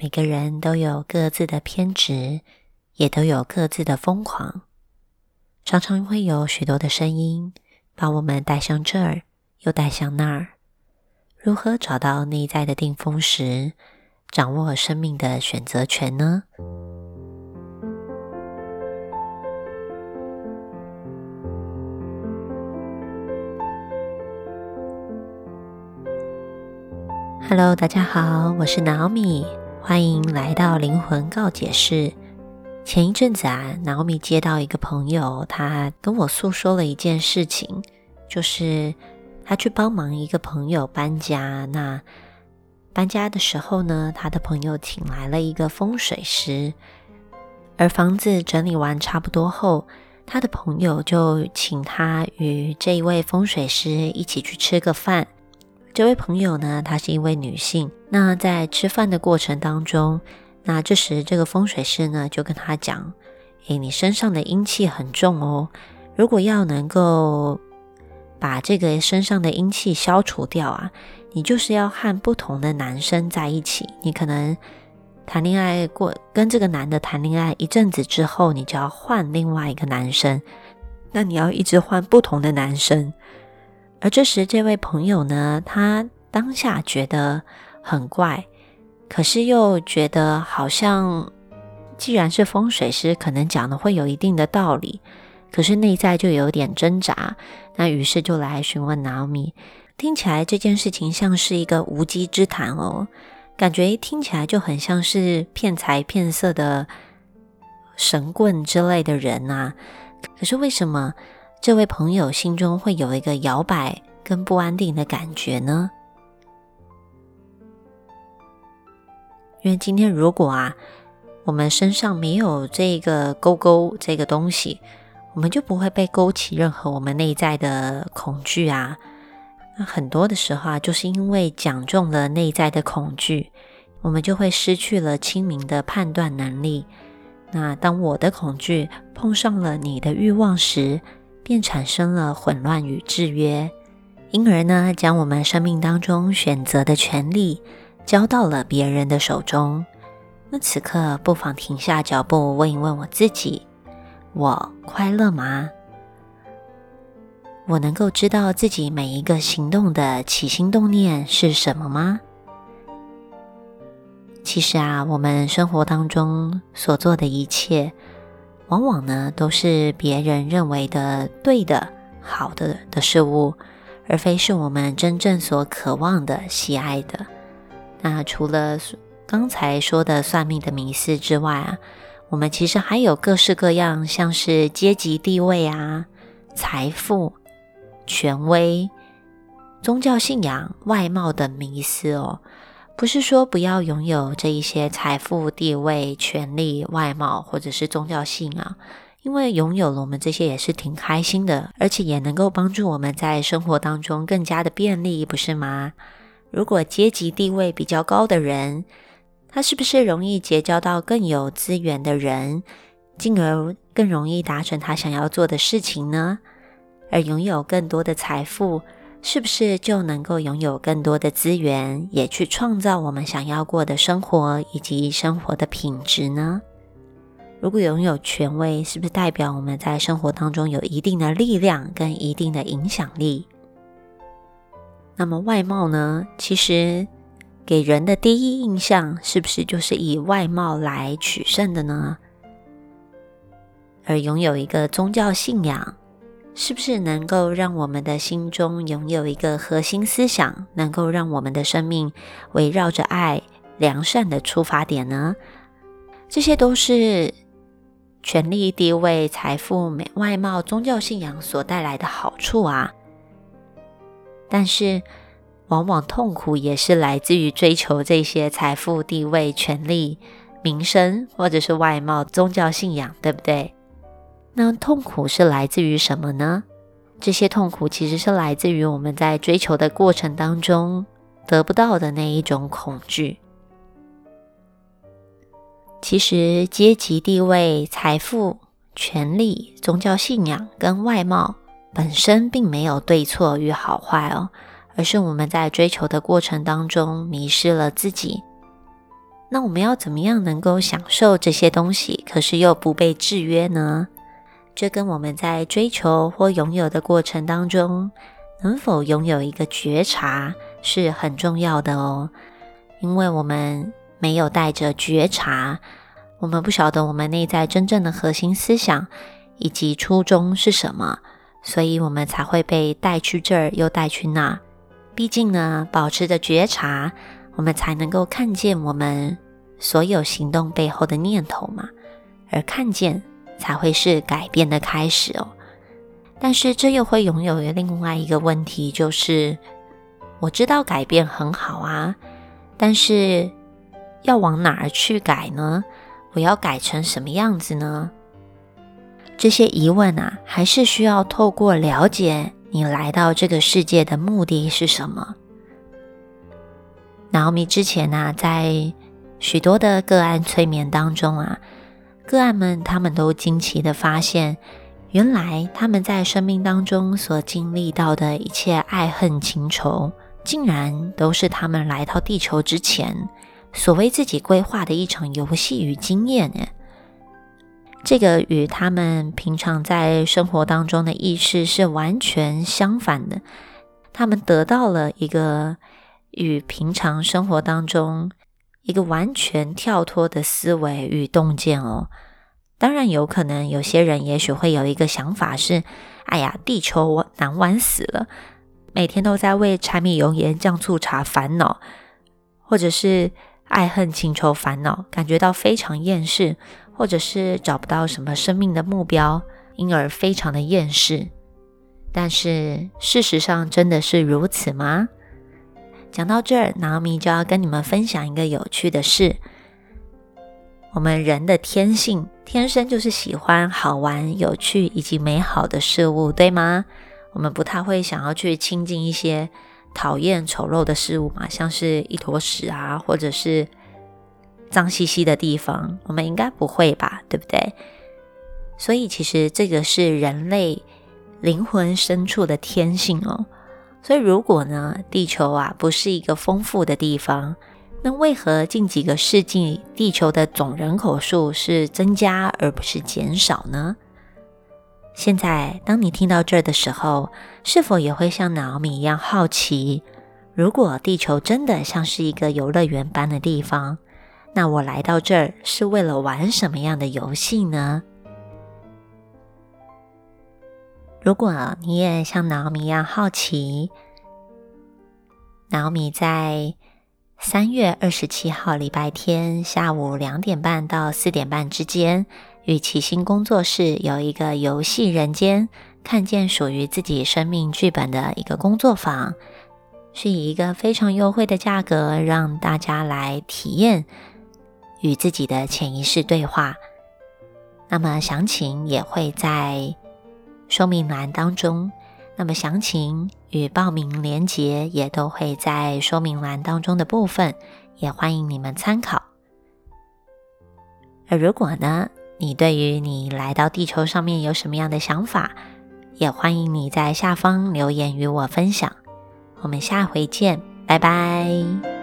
每个人都有各自的偏执，也都有各自的疯狂。常常会有许多的声音把我们带向这儿，又带向那儿。如何找到内在的定风石，掌握生命的选择权呢？Hello，大家好，我是 Naomi，欢迎来到灵魂告解室。前一阵子啊，Naomi 接到一个朋友，他跟我诉说了一件事情，就是他去帮忙一个朋友搬家。那搬家的时候呢，他的朋友请来了一个风水师，而房子整理完差不多后，他的朋友就请他与这一位风水师一起去吃个饭。这位朋友呢，她是一位女性。那在吃饭的过程当中，那这时这个风水师呢就跟她讲：“诶，你身上的阴气很重哦，如果要能够把这个身上的阴气消除掉啊，你就是要和不同的男生在一起。你可能谈恋爱过，跟这个男的谈恋爱一阵子之后，你就要换另外一个男生。那你要一直换不同的男生。”而这时，这位朋友呢，他当下觉得很怪，可是又觉得好像，既然是风水师，可能讲的会有一定的道理，可是内在就有点挣扎。那于是就来询问 Naomi，听起来这件事情像是一个无稽之谈哦，感觉听起来就很像是骗财骗色的神棍之类的人呐。可是为什么？这位朋友心中会有一个摇摆跟不安定的感觉呢？因为今天如果啊，我们身上没有这个勾勾这个东西，我们就不会被勾起任何我们内在的恐惧啊。那很多的时候啊，就是因为讲中了内在的恐惧，我们就会失去了清明的判断能力。那当我的恐惧碰上了你的欲望时，便产生了混乱与制约，因而呢，将我们生命当中选择的权利交到了别人的手中。那此刻，不妨停下脚步，问一问我自己：我快乐吗？我能够知道自己每一个行动的起心动念是什么吗？其实啊，我们生活当中所做的一切。往往呢，都是别人认为的对的、好的的事物，而非是我们真正所渴望的、喜爱的。那除了刚才说的算命的迷思之外啊，我们其实还有各式各样，像是阶级地位啊、财富、权威、宗教信仰、外貌的迷思哦。不是说不要拥有这一些财富、地位、权利、外貌，或者是宗教信仰，因为拥有了我们这些也是挺开心的，而且也能够帮助我们在生活当中更加的便利，不是吗？如果阶级地位比较高的人，他是不是容易结交到更有资源的人，进而更容易达成他想要做的事情呢？而拥有更多的财富。是不是就能够拥有更多的资源，也去创造我们想要过的生活以及生活的品质呢？如果拥有权威，是不是代表我们在生活当中有一定的力量跟一定的影响力？那么外貌呢？其实给人的第一印象，是不是就是以外貌来取胜的呢？而拥有一个宗教信仰。是不是能够让我们的心中拥有一个核心思想，能够让我们的生命围绕着爱、良善的出发点呢？这些都是权力、地位、财富、美、外貌、宗教信仰所带来的好处啊。但是，往往痛苦也是来自于追求这些财富、地位、权力、名声，或者是外貌、宗教信仰，对不对？那痛苦是来自于什么呢？这些痛苦其实是来自于我们在追求的过程当中得不到的那一种恐惧。其实，阶级、地位、财富、权力、宗教信仰跟外貌本身并没有对错与好坏哦，而是我们在追求的过程当中迷失了自己。那我们要怎么样能够享受这些东西，可是又不被制约呢？这跟我们在追求或拥有的过程当中，能否拥有一个觉察是很重要的哦。因为我们没有带着觉察，我们不晓得我们内在真正的核心思想以及初衷是什么，所以我们才会被带去这儿又带去那。毕竟呢，保持着觉察。我们才能够看见我们所有行动背后的念头嘛，而看见才会是改变的开始哦。但是这又会拥有另外一个问题，就是我知道改变很好啊，但是要往哪儿去改呢？我要改成什么样子呢？这些疑问啊，还是需要透过了解你来到这个世界的目的是什么。然后米之前呢，在许多的个案催眠当中啊，个案们他们都惊奇的发现，原来他们在生命当中所经历到的一切爱恨情仇，竟然都是他们来到地球之前所为自己规划的一场游戏与经验呢。这个与他们平常在生活当中的意识是完全相反的，他们得到了一个。与平常生活当中一个完全跳脱的思维与洞见哦，当然有可能有些人也许会有一个想法是：哎呀，地球我难玩死了，每天都在为柴米油盐酱醋茶烦恼，或者是爱恨情仇烦恼，感觉到非常厌世，或者是找不到什么生命的目标，因而非常的厌世。但是事实上真的是如此吗？讲到这儿，拿米就要跟你们分享一个有趣的事。我们人的天性，天生就是喜欢好玩、有趣以及美好的事物，对吗？我们不太会想要去亲近一些讨厌、丑陋的事物嘛，像是一坨屎啊，或者是脏兮兮的地方，我们应该不会吧，对不对？所以，其实这个是人类灵魂深处的天性哦。所以，如果呢，地球啊不是一个丰富的地方，那为何近几个世纪地球的总人口数是增加而不是减少呢？现在，当你听到这儿的时候，是否也会像脑米一样好奇？如果地球真的像是一个游乐园般的地方，那我来到这儿是为了玩什么样的游戏呢？如果你也像脑米一样好奇，脑米在三月二十七号礼拜天下午两点半到四点半之间，与奇星工作室有一个游戏人间，看见属于自己生命剧本的一个工作坊，是以一个非常优惠的价格让大家来体验与自己的潜意识对话。那么详情也会在。说明栏当中，那么详情与报名链接也都会在说明栏当中的部分，也欢迎你们参考。而如果呢，你对于你来到地球上面有什么样的想法，也欢迎你在下方留言与我分享。我们下回见，拜拜。